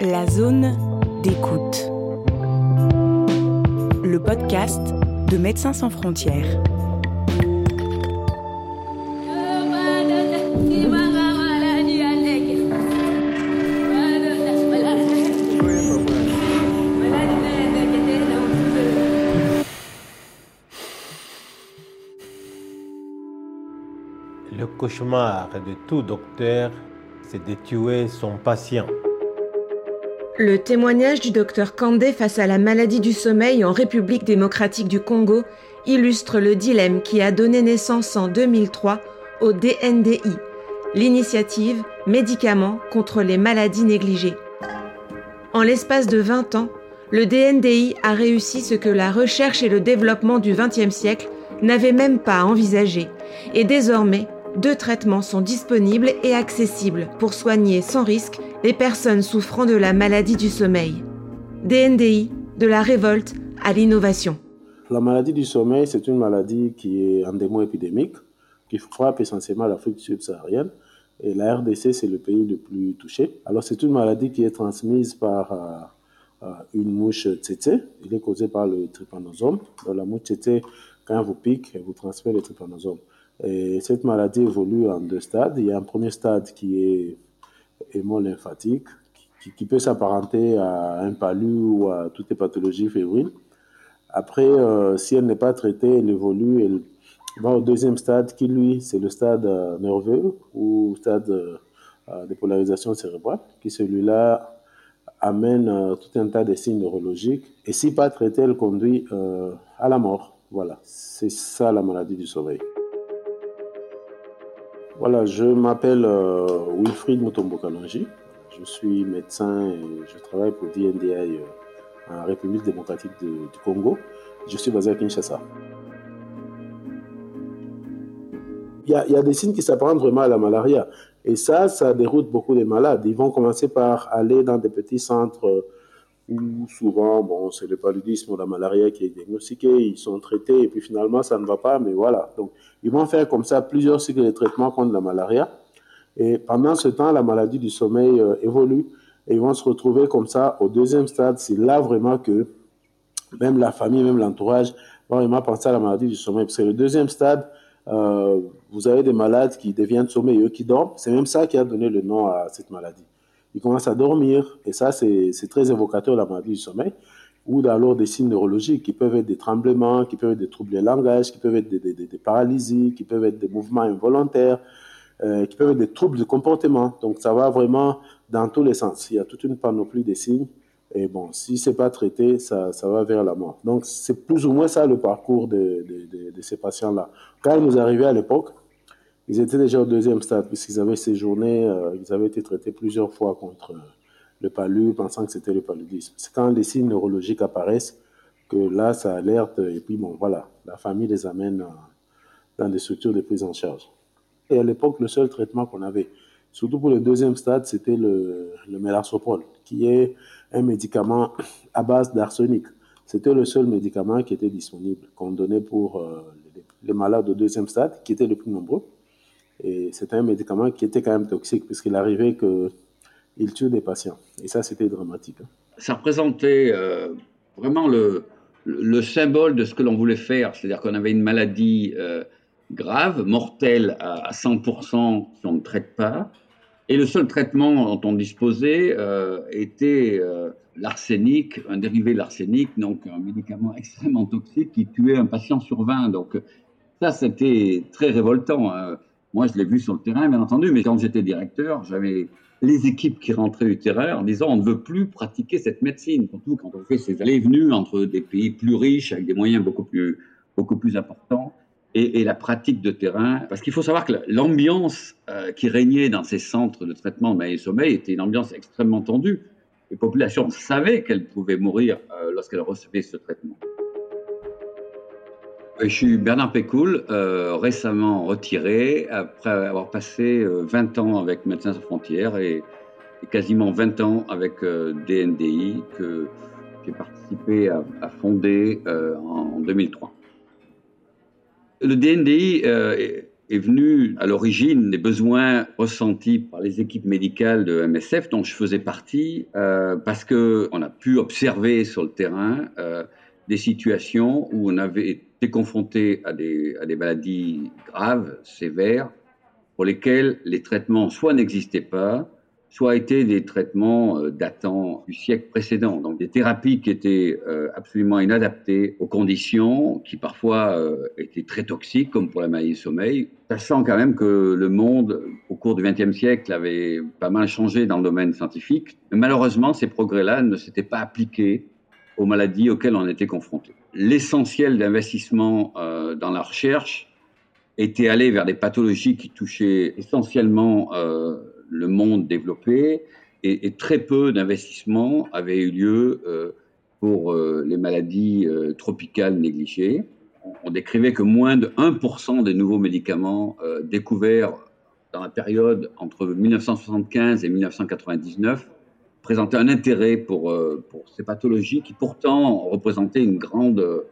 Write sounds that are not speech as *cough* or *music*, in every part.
La zone d'écoute. Le podcast de Médecins sans frontières. Le cauchemar de tout docteur, c'est de tuer son patient. Le témoignage du docteur Kandé face à la maladie du sommeil en République démocratique du Congo illustre le dilemme qui a donné naissance en 2003 au DNDI, l'initiative Médicaments contre les maladies négligées. En l'espace de 20 ans, le DNDI a réussi ce que la recherche et le développement du XXe siècle n'avaient même pas envisagé, et désormais, deux traitements sont disponibles et accessibles pour soigner sans risque les personnes souffrant de la maladie du sommeil. DNDI, de la révolte à l'innovation. La maladie du sommeil, c'est une maladie qui est endémo-épidémique, qui frappe essentiellement l'Afrique subsaharienne. Et la RDC, c'est le pays le plus touché. Alors, c'est une maladie qui est transmise par euh, euh, une mouche tsetse. Il est causé par le trypanosome. La mouche tsetse, quand elle vous pique, elle vous transmet le trypanosome. Et cette maladie évolue en deux stades. Il y a un premier stade qui est hémolymphatique, qui, peut s'apparenter à un palu ou à toutes les pathologies fébriles. Après, euh, si elle n'est pas traitée, elle évolue, elle va au deuxième stade qui, lui, c'est le stade euh, nerveux ou stade euh, de polarisation cérébrale, qui celui-là amène tout un tas de signes neurologiques. Et si pas traité, elle conduit à la mort. Voilà, c'est ça la maladie du sommeil. Voilà, je m'appelle euh, Wilfried Mutombo. Je suis médecin et je travaille pour DNDI euh, en République démocratique du Congo. Je suis basé à Kinshasa. Il y, a, des signes qui s'apparentent vraiment à la malaria. Et ça, ça déroute beaucoup de malades. Ils vont commencer par aller dans des petits centres euh, où souvent, bon, c'est le paludisme ou la malaria qui est diagnostiqué, ils sont traités et puis finalement, ça ne va pas, mais voilà. Donc, ils vont faire comme ça plusieurs cycles de traitement contre la malaria. Et pendant ce temps, la maladie du sommeil euh, évolue et ils vont se retrouver comme ça au deuxième stade. C'est là vraiment que même la famille, même l'entourage va vraiment penser à la maladie du sommeil. Parce que le deuxième stade, euh, vous avez des malades qui deviennent sommeilleux, qui dorment. C'est même ça qui a donné le nom à cette maladie. Ils commencent à dormir et ça, c'est très évocateur la maladie du sommeil ou alors des signes neurologiques qui peuvent être des tremblements, qui peuvent être des troubles de langage, qui peuvent être des, paralysies, qui peuvent être des mouvements involontaires, euh, qui peuvent être des troubles de comportement. Donc ça va vraiment dans tous les sens. Il y a toute une panoplie de signes. Et bon, si c'est pas traité, ça, va vers la mort. Donc c'est plus ou moins ça le parcours de- de ces patients-là. Quand ils nous arrivaient à l'époque, ils étaient déjà au deuxième stade puisqu'ils avaient séjourné, euh, ils avaient été traités plusieurs fois contre euh, le palu, pensant que c'était le paludisme. C'est quand les signes neurologiques apparaissent que là, ça alerte et puis bon, voilà, la famille les amène euh, dans des structures de prise en charge. Et à l'époque, le seul traitement qu'on avait, surtout pour le deuxième stade, c'était le, le qui est un médicament à base d'arsenic. C'était le seul médicament qui était disponible, qu'on donnait pour les malades au deuxième stade, qui étaient les plus nombreux. Et c'était un médicament qui était quand même toxique, puisqu'il arrivait qu'il tue des patients. Et ça, c'était dramatique. hein. ça représentait euh, vraiment le, le symbole de ce que l'on voulait faire. C'est-à-dire qu'on avait une maladie euh, grave, mortelle à, à 100% si on ne traite pas. Et le seul traitement dont on disposait euh, était l'arsenic, un dérivé de l'arsenic, donc un médicament *laughs* extrêmement toxique qui tuait un patient sur 20. Donc ça, c'était très révoltant. hein. Moi, je l'ai vu sur le terrain, bien entendu, mais quand j'étais directeur, j'avais les équipes qui rentraient du terrain en disant on ne veut plus pratiquer cette médecine, surtout quand on fait ces allées et venues entre des pays plus riches avec des moyens beaucoup plus, beaucoup plus importants et, et la pratique de terrain. Parce qu'il faut savoir que l'ambiance euh, qui régnait dans ces centres de traitement de maladie du sommeil était une ambiance extrêmement tendue. Les populations savaient qu'elles pouvaient mourir euh, lorsqu'elles recevaient ce traitement. Je suis Bernard Pécoul, euh, récemment retiré après avoir passé euh, 20 ans avec Médecins sans frontières et, quasiment 20 ans avec euh, DNDI que j'ai participé à, fonder euh, en 2003. Le DNDI euh, est venu à l'origine des besoins ressentis par les équipes médicales de MSF, dont je faisais partie, euh, parce que on a pu observer sur le terrain euh, des situations où on avait été confronté à des, à des maladies graves, sévères, pour lesquelles les traitements soit n'existaient pas, soit étaient des traitements euh, datant du siècle précédent, donc des thérapies qui étaient euh, absolument inadaptées aux conditions, qui parfois euh, étaient très toxiques, comme pour la maladie du sommeil, sachant quand même que le monde, au cours du XXe siècle, avait pas mal changé dans le domaine scientifique. Mais malheureusement, ces progrès-là ne s'étaient pas appliqués aux maladies auxquelles on était confronté. L'essentiel d'investissement dans la recherche était allé vers des pathologies qui touchaient essentiellement le monde développé et, très peu d'investissements avaient eu lieu euh, pour euh, les maladies euh, tropicales négligées. On, décrivait que moins de 1% des nouveaux médicaments découverts dans la période entre 1975 et 1999 présentaient un intérêt pour, pour ces pathologies qui pourtant représentaient une grande,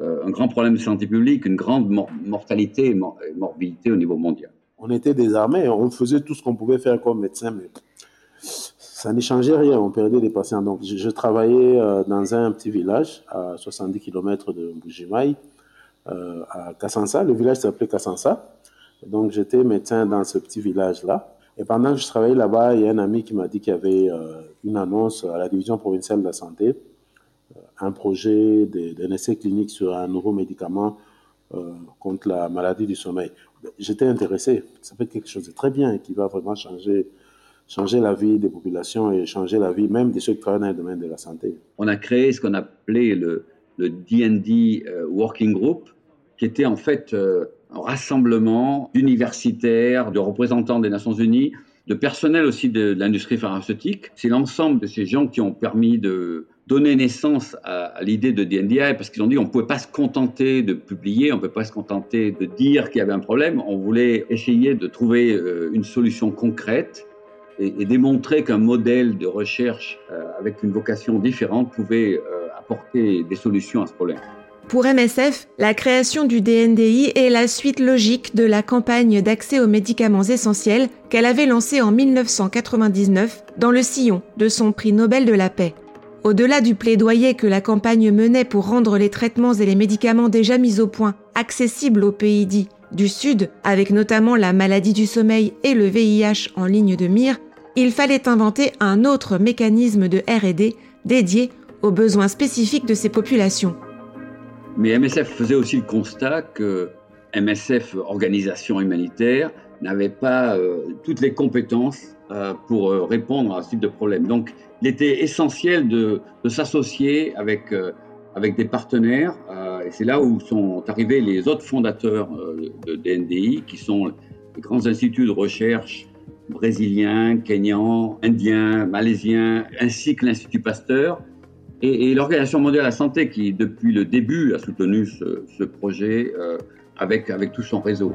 un grand problème de santé publique, une grande mortalité et morbidité au niveau mondial on était désarmés, on faisait tout ce qu'on pouvait faire comme médecin, mais ça n'y changeait rien, on perdait des patients. Donc, je, travaillais euh, dans un petit village à 70 km de euh, à Kassansa. Le village s'appelait Kassansa. Donc, j'étais médecin dans ce petit village-là. Et pendant que je travaillais là-bas, il y a un ami qui m'a dit qu'il y avait euh, une annonce à la division provinciale de la santé, un projet d'un essai clinique sur un nouveau médicament contre la maladie du sommeil j'étais intéressé. Ça peut être quelque chose de très bien qui va vraiment changer, changer la vie des populations et changer la vie même de ceux qui travaillent dans le domaine de la santé. On a créé ce qu'on appelait le, le D&D euh, Working Group, qui était en fait euh, un rassemblement d'universitaires, de représentants des Nations Unies, de personnel aussi de l'industrie pharmaceutique. C'est l'ensemble de ces gens qui ont permis de donné naissance à, l'idée de DNDI parce qu'ils ont dit on ne pouvait pas se contenter de publier, on ne peut pas se contenter de dire qu'il y avait un problème. On voulait essayer de trouver euh, une solution concrète et, démontrer qu'un modèle de recherche euh, avec une vocation différente pouvait apporter des solutions à ce problème. Pour MSF, la création du DNDI est la suite logique de la campagne d'accès aux médicaments essentiels qu'elle avait lancée en 1999 dans le sillon de son prix Nobel de la paix. Au-delà du plaidoyer que la campagne menait pour rendre les traitements et les médicaments déjà mis au point accessibles aux pays dits du Sud, avec notamment la maladie du sommeil et le VIH en ligne de mire, il fallait inventer un autre mécanisme de RD dédié aux besoins spécifiques de ces populations. Mais MSF faisait aussi le constat que MSF, organisation humanitaire, n'avait pas euh, toutes les compétences euh, pour euh, répondre à ce type de problème. Donc, il était essentiel de, s'associer avec, avec des partenaires. Et c'est là où sont arrivés les autres fondateurs de DNDI, qui sont les grands instituts de recherche brésiliens, kenyans, indiens, malaisiens, ainsi que l'Institut Pasteur. Et, l'Organisation mondiale de la santé, qui depuis le début a soutenu ce, projet avec, avec tout son réseau.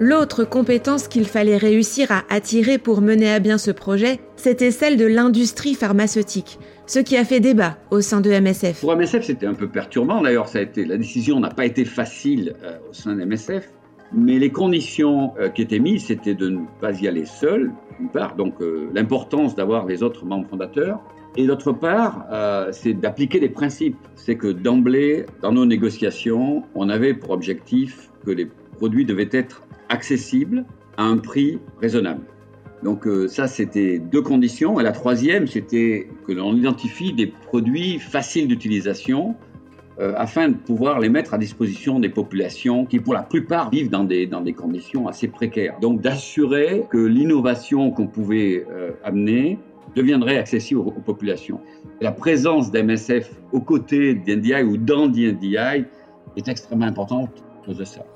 L'autre compétence qu'il fallait réussir à attirer pour mener à bien ce projet, c'était celle de l'industrie pharmaceutique, ce qui a fait débat au sein de MSF. Pour MSF, c'était un peu perturbant. D'ailleurs, ça a été, la décision n'a pas été facile euh, au sein de MSF, mais les conditions euh, qui étaient mises, c'était de ne pas y aller seul, d'une part, donc euh, l'importance d'avoir les autres membres fondateurs, et d'autre part, c'est d'appliquer des principes. C'est que d'emblée, dans nos négociations, on avait pour objectif que les produits devaient être accessible à un prix raisonnable. Donc euh, ça, c'était deux conditions. Et la troisième, c'était que l'on identifie des produits faciles d'utilisation euh, afin de pouvoir les mettre à disposition des populations qui, pour la plupart, vivent dans des, dans des conditions assez précaires. Donc d'assurer que l'innovation qu'on pouvait euh, amener deviendrait accessible aux, populations. la présence d'MSF aux côtés d'NDI ou dans d'NDI est extrêmement importante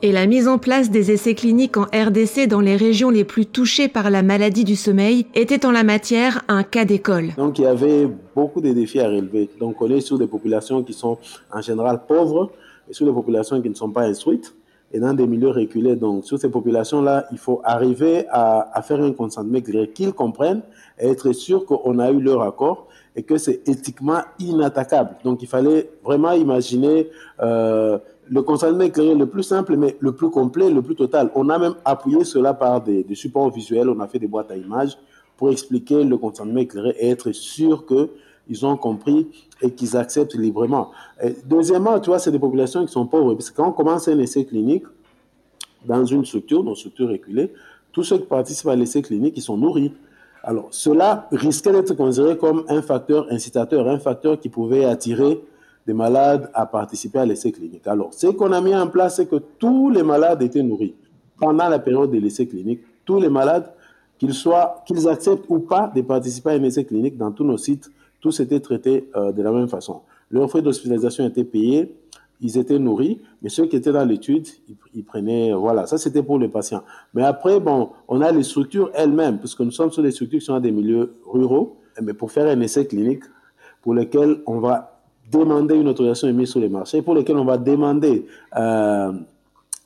et la mise en place des essais cliniques en RDC dans les régions les plus touchées par la maladie du sommeil était en la matière un cas d'école. Donc il y avait beaucoup de défis à relever. Donc on est sur des populations qui sont en général pauvres et sur des populations qui ne sont pas instruites et dans des milieux reculés. Donc, sur ces populations-là, il faut arriver à, faire un consentement qu'ils comprennent et être sûr qu'on a eu leur accord et que c'est éthiquement inattaquable. Donc, il fallait vraiment imaginer euh, le consentement éclairé le plus simple, mais le plus complet, le plus total. On a même appuyé cela par des, supports visuels, on a fait des boîtes à images pour expliquer le consentement éclairé et être sûr qu'ils ont compris et qu'ils acceptent librement. Deuxièmement, tu vois, c'est des populations qui sont pauvres, parce que quand on commence un essai clinique dans une structure, dans une structure reculée, tous ceux qui participent à l'essai clinique, ils sont nourris. Alors, cela risquait d'être considéré comme un facteur incitateur, un facteur qui pouvait attirer des malades à participer à l'essai clinique. Alors, ce qu'on a mis en place, c'est que tous les malades étaient nourris. Pendant la période de l'essai clinique, tous les malades, qu'ils soient, qu'ils acceptent ou pas de participer à un essai clinique dans tous nos sites, tous étaient traités euh, de la même façon. Leurs frais d'hospitalisation étaient payés, ils étaient nourris, mais ceux qui étaient dans l'étude, ils, prenaient, voilà, ça c'était pour les patients. Mais après, bon, on a les structures elles-mêmes, puisque nous sommes sur des structures qui sont dans des milieux ruraux, mais pour faire un essai clinique pour lequel on va demander une autorisation émise sur les marchés, pour lesquels on va demander euh,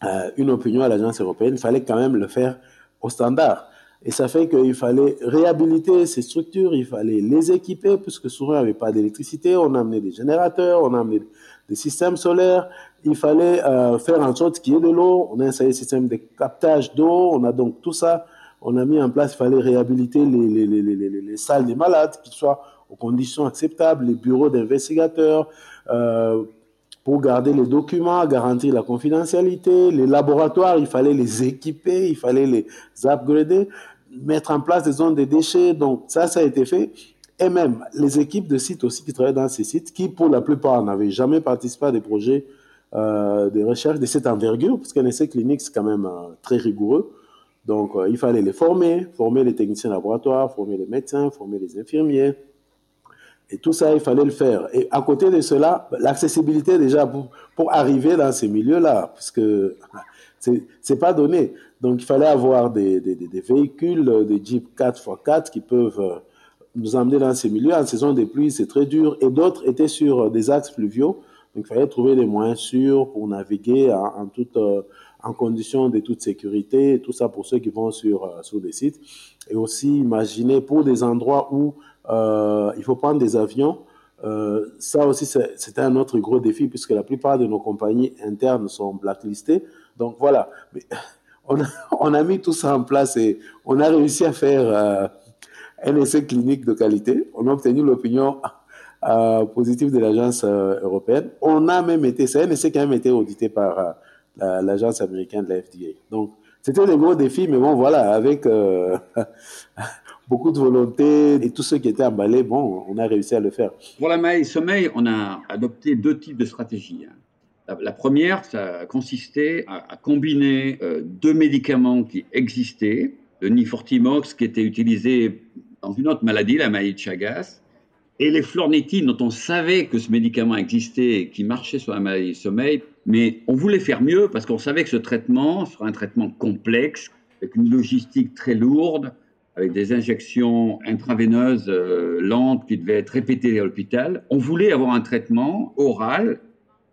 euh, une opinion à l'agence européenne, il fallait quand même le faire au standard. Et ça fait qu'il fallait réhabiliter ces structures, il fallait les équiper, puisque souvent il n'y avait pas d'électricité, on a amené des générateurs, on a amené des systèmes solaires, il fallait euh, faire en sorte qu'il y ait de l'eau, on a installé des systèmes de captage d'eau, on a donc tout ça, on a mis en place, il fallait réhabiliter les, les, les, les salles des malades, qu'ils soient aux conditions acceptables, les bureaux d'investigateurs, euh, pour garder les documents, garantir la confidentialité, les laboratoires, il fallait les équiper, il fallait les upgrader, mettre en place des zones de déchets. Donc ça, ça a été fait. Et même les équipes de sites aussi qui travaillent dans ces sites, qui pour la plupart n'avaient jamais participé à des projets euh, de recherche de cette envergure, parce qu'un essai clinique, c'est quand même euh, très rigoureux. Donc euh, il fallait les former, former les techniciens laboratoires, former les médecins, former les infirmiers, et tout ça, il fallait le faire. Et à côté de cela, l'accessibilité déjà pour, pour, arriver dans ces milieux-là, parce que *laughs* c'est pas donné. Donc il fallait avoir des, des, des, véhicules, des Jeep 4x4 qui peuvent euh, nous emmener dans ces milieux. En saison des pluies, c'est très dur. Et d'autres étaient sur des axes fluviaux. Donc il fallait trouver des moyens sûrs pour naviguer en, toute, euh, en conditions de toute sécurité. tout ça pour ceux qui vont sur, euh, sur des sites. Et aussi imaginer pour des endroits où euh, il faut prendre des avions. Euh, ça aussi, c'était un autre gros défi puisque la plupart de nos compagnies internes sont blacklistées. Donc voilà, *laughs* on, a, mis tout ça en place et on a réussi à faire euh, un essai clinique de qualité. On a obtenu l'opinion euh, positive de l'agence euh, européenne. On a même été, c'est un essai qui a même été audité par euh, l'agence américaine de la FDA. Donc c'était des gros défis, mais bon voilà, avec *laughs* beaucoup de volonté et tous ceux qui étaient emballés, bon, on a réussi à le faire. Pour la maille sommeil, on a adopté deux types de stratégies. Hein. La, première, ça consistait à, combiner euh, deux médicaments qui existaient, le Nifortimox qui était utilisé dans une autre maladie, la maladie de Chagas, et les flornitines dont on savait que ce médicament existait et qui marchait sur la maladie sommeil, mais on voulait faire mieux parce qu'on savait que ce traitement serait un traitement complexe, avec une logistique très lourde, avec des injections intraveineuses euh, lentes qui devaient être répétées à l'hôpital. On voulait avoir un traitement oral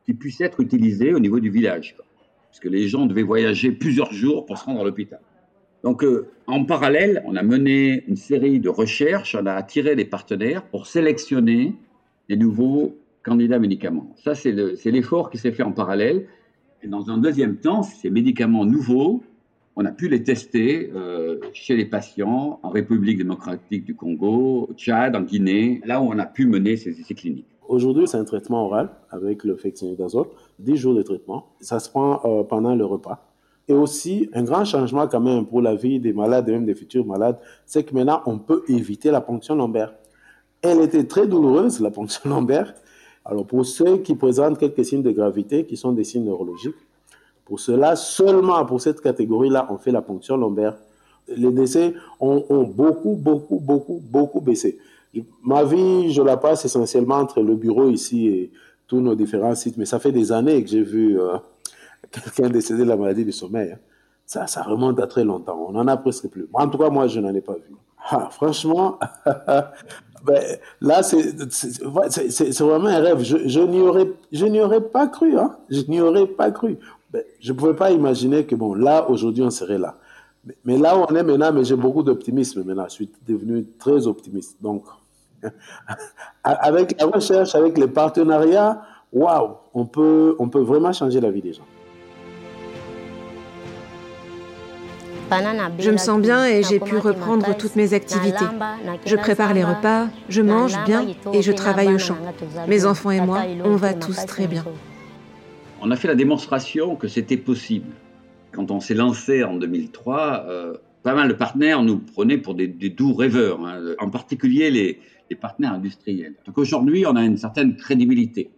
qui puisse être utilisé au niveau du village, quoi. parce que les gens devaient voyager plusieurs jours pour se rendre à l'hôpital. Donc, euh, en parallèle, on a mené une série de recherches, on a attiré des partenaires pour sélectionner des nouveaux candidats médicaments. Ça, c'est l'effort qui s'est fait en parallèle. Et dans un deuxième temps, ces médicaments nouveaux on a pu les tester euh, chez les patients en République démocratique du Congo, au Tchad, en Guinée, là où on a pu mener ces essais cliniques. Aujourd'hui, c'est un traitement oral avec le fexinidazole, 10 jours de traitement. Ça se prend euh, pendant le repas. Et aussi, un grand changement quand même pour la vie des malades et même des futurs malades, c'est que maintenant, on peut éviter la ponction lombaire. Elle était très douloureuse, la *laughs* ponction lombaire. Alors, pour ceux qui présentent quelques signes de gravité, qui sont des signes neurologiques, pour cela, seulement pour cette catégorie-là, on fait la ponction lombaire. Les décès ont, beaucoup, beaucoup, beaucoup, beaucoup baissé. Ma vie, je la passe essentiellement entre le bureau ici et tous nos différents sites, mais ça fait des années que j'ai vu euh, *laughs* quelqu'un décédé de la maladie du sommeil. Hein. Ça, ça remonte à très longtemps. On n'en a presque plus. En tout cas, moi, je n'en ai pas vu. Ah, franchement, *laughs* ben, là, c'est vraiment un rêve. Je, je n'y aurais pas cru. Hein. Je n'y aurais pas cru. Ben, je ne pouvais pas imaginer que, bon, là, aujourd'hui, on serait là. Mais, là où on est maintenant, mais j'ai beaucoup d'optimisme maintenant. Je suis devenu très optimiste. Donc, *laughs* avec la recherche, avec les partenariats, waouh, on peut, on peut vraiment changer la vie des gens. Je me sens bien et j'ai pu reprendre toutes mes activités. Je prépare les repas, je mange bien et je travaille au champ. Mes enfants et moi, on va tous très bien. On a fait la démonstration que c'était possible. Quand on s'est lancé en 2003, euh, pas mal de partenaires nous prenaient pour des, doux rêveurs, hein, en particulier les, partenaires industriels. Donc aujourd'hui, on a une certaine crédibilité.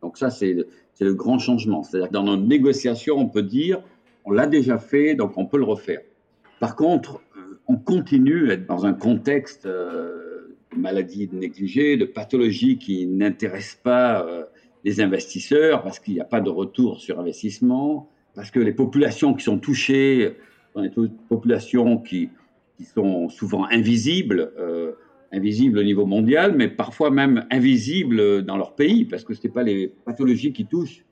Donc ça, c'est le, grand changement. C'est-à-dire dans nos négociations, on peut dire, on l'a déjà fait, donc on peut le refaire. Par contre, euh, on continue à être dans un contexte euh, de maladies négligées, de pathologies qui n'intéressent pas euh, les investisseurs parce qu'il n'y a pas de retour sur investissement, parce que les populations qui sont touchées sont des populations qui, sont souvent invisibles, invisibles au niveau mondial, mais parfois même invisibles dans leur pays, parce que ce n'est pas les pathologies qui touchent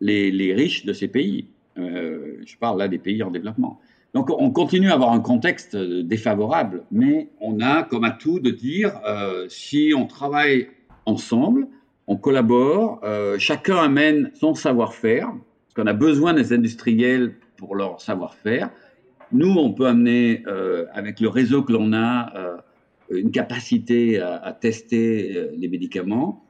les, riches de ces pays. je parle là des pays en développement. Donc on continue à avoir un contexte défavorable, mais on a comme atout de dire euh, si on travaille ensemble, on collabore, euh, chacun amène son savoir-faire, parce qu'on a besoin des industriels pour leur savoir-faire. Nous, on peut amener, euh, avec le réseau que l'on a, euh, une capacité à, tester les médicaments.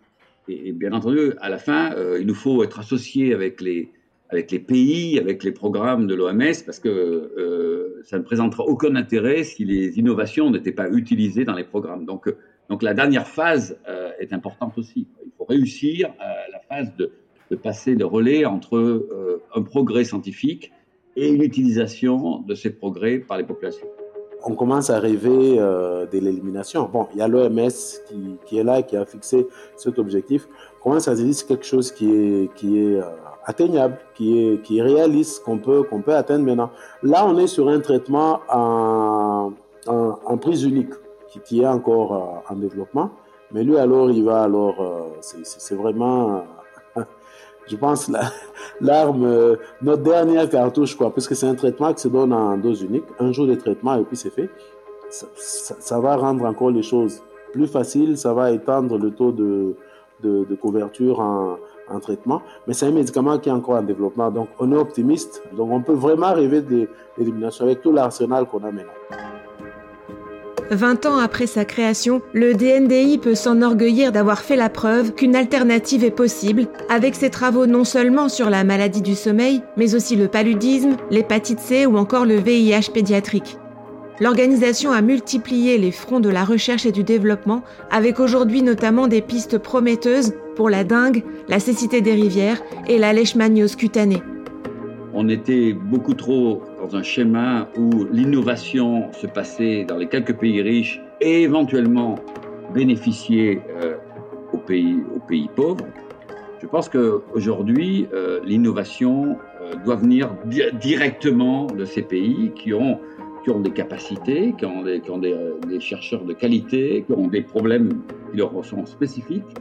Et, et, bien entendu, à la fin, il nous faut être associés avec les, avec les pays, avec les programmes de l'OMS, parce que ça ne présentera aucun intérêt si les innovations n'étaient pas utilisées dans les programmes. Donc, donc la dernière phase est importante aussi. Réussir euh, la phase de, passer le relais entre euh, un progrès scientifique et une utilisation de ces progrès par les populations. On commence à rêver euh, de l'élimination. Bon, il y a l'OMS qui, est là, qui a fixé cet objectif. Comment ça se dit, quelque chose qui est, atteignable, qui est, réaliste, qu'on peut, atteindre maintenant. Là, on est sur un traitement en, prise unique, qui, est encore en développement. Mais lui, alors, il va alors, euh, c'est vraiment, euh, *laughs* je pense, l'arme, euh, notre dernière cartouche, quoi, parce que c'est un traitement qui se donne en dose unique, un jour de traitement et puis c'est fait. Ça, va rendre encore les choses plus faciles, ça va étendre le taux de, de, couverture en, en traitement, mais c'est un médicament qui est encore en développement. Donc, on est optimiste. Donc, on peut vraiment rêver l'élimination avec tout l'arsenal qu'on a maintenant. 20 ans après sa création, le DNDI peut s'enorgueillir d'avoir fait la preuve qu'une alternative est possible, avec ses travaux non seulement sur la maladie du sommeil, mais aussi le paludisme, l'hépatite C ou encore le VIH pédiatrique. L'organisation a multiplié les fronts de la recherche et du développement, avec aujourd'hui notamment des pistes prometteuses pour la dengue, la cécité des rivières et la leishmaniose cutanée. On était beaucoup trop dans un schéma où l'innovation se passait dans les quelques pays riches et éventuellement bénéficiait euh, aux, pays, aux pays pauvres. Je pense qu'aujourd'hui, euh, l'innovation euh, doit venir di directement de ces pays qui ont qui ont des capacités, qui ont, des, qui ont des, des, chercheurs de qualité, qui ont des problèmes qui leur sont spécifiques,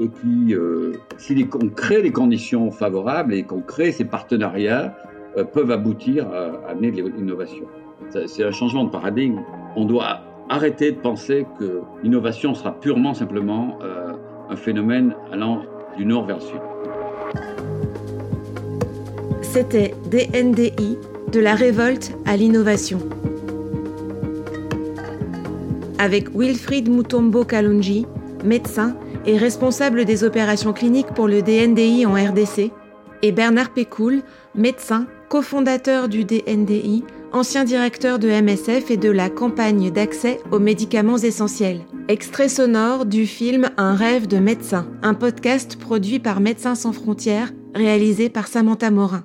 et qui, euh, si on crée les conditions favorables et qu'on crée ces partenariats, euh, peuvent aboutir à, amener de l'innovation. C'est un changement de paradigme. On doit arrêter de penser que l'innovation sera purement simplement euh, un phénomène allant du nord vers le sud. C'était DNDI de la révolte à l'innovation. Avec Wilfried Mutombo Kalunji, médecin et responsable des opérations cliniques pour le DNDI en RDC, et Bernard Pécoul, médecin, cofondateur du DNDI, ancien directeur de MSF et de la campagne d'accès aux médicaments essentiels. Extrait sonore du film Un rêve de médecin, un podcast produit par Médecins sans frontières, réalisé par Samantha Morin.